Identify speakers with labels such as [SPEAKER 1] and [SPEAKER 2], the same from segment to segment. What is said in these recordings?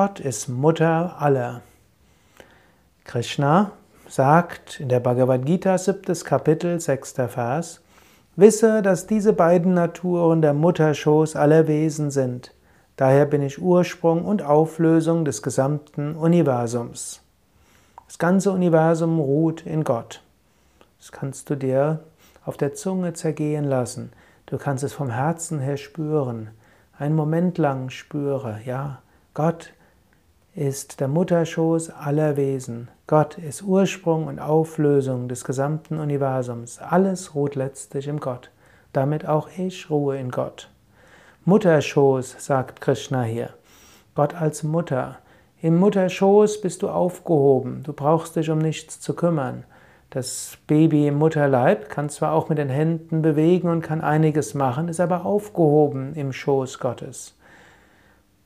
[SPEAKER 1] Gott ist Mutter aller. Krishna sagt in der Bhagavad Gita, siebtes Kapitel, sechster Vers, Wisse, dass diese beiden Naturen der Mutterschoß aller Wesen sind. Daher bin ich Ursprung und Auflösung des gesamten Universums. Das ganze Universum ruht in Gott. Das kannst du dir auf der Zunge zergehen lassen. Du kannst es vom Herzen her spüren. Einen Moment lang spüre, ja, Gott ist der Mutterschoß aller Wesen. Gott ist Ursprung und Auflösung des gesamten Universums. Alles ruht letztlich im Gott. Damit auch ich ruhe in Gott. Mutterschoß, sagt Krishna hier. Gott als Mutter. Im Mutterschoß bist du aufgehoben. Du brauchst dich um nichts zu kümmern. Das Baby im Mutterleib kann zwar auch mit den Händen bewegen und kann einiges machen, ist aber aufgehoben im Schoß Gottes.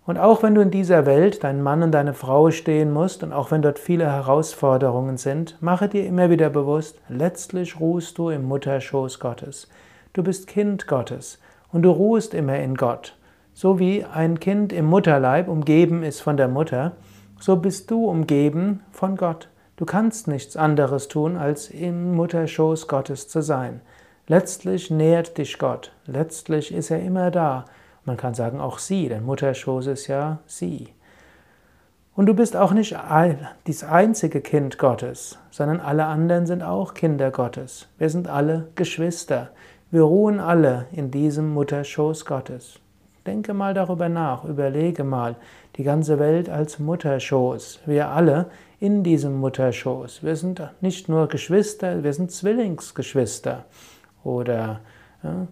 [SPEAKER 1] Und auch wenn du in dieser Welt dein Mann und deine Frau stehen musst und auch wenn dort viele Herausforderungen sind, mache dir immer wieder bewusst, letztlich ruhst du im Mutterschoß Gottes. Du bist Kind Gottes und du ruhst immer in Gott. So wie ein Kind im Mutterleib umgeben ist von der Mutter, so bist du umgeben von Gott. Du kannst nichts anderes tun, als im Mutterschoß Gottes zu sein. Letztlich nährt dich Gott. Letztlich ist er immer da. Man kann sagen auch sie, denn Mutterschoß ist ja sie. Und du bist auch nicht das einzige Kind Gottes, sondern alle anderen sind auch Kinder Gottes. Wir sind alle Geschwister. Wir ruhen alle in diesem Mutterschoß Gottes. Denke mal darüber nach, überlege mal, die ganze Welt als Mutterschoß. Wir alle in diesem Mutterschoß. Wir sind nicht nur Geschwister, wir sind Zwillingsgeschwister. Oder ja,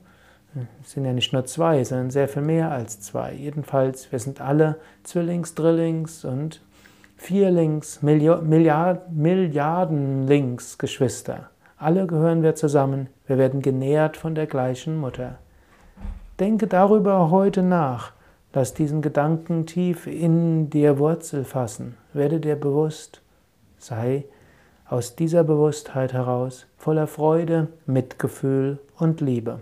[SPEAKER 1] es sind ja nicht nur zwei, sondern sehr viel mehr als zwei. Jedenfalls, wir sind alle Zwillings, Drillings und Vierlings, Milliard, Milliardenlings Geschwister. Alle gehören wir zusammen, wir werden genährt von der gleichen Mutter. Denke darüber heute nach, lass diesen Gedanken tief in dir Wurzel fassen, werde dir bewusst, sei aus dieser Bewusstheit heraus voller Freude, Mitgefühl und Liebe.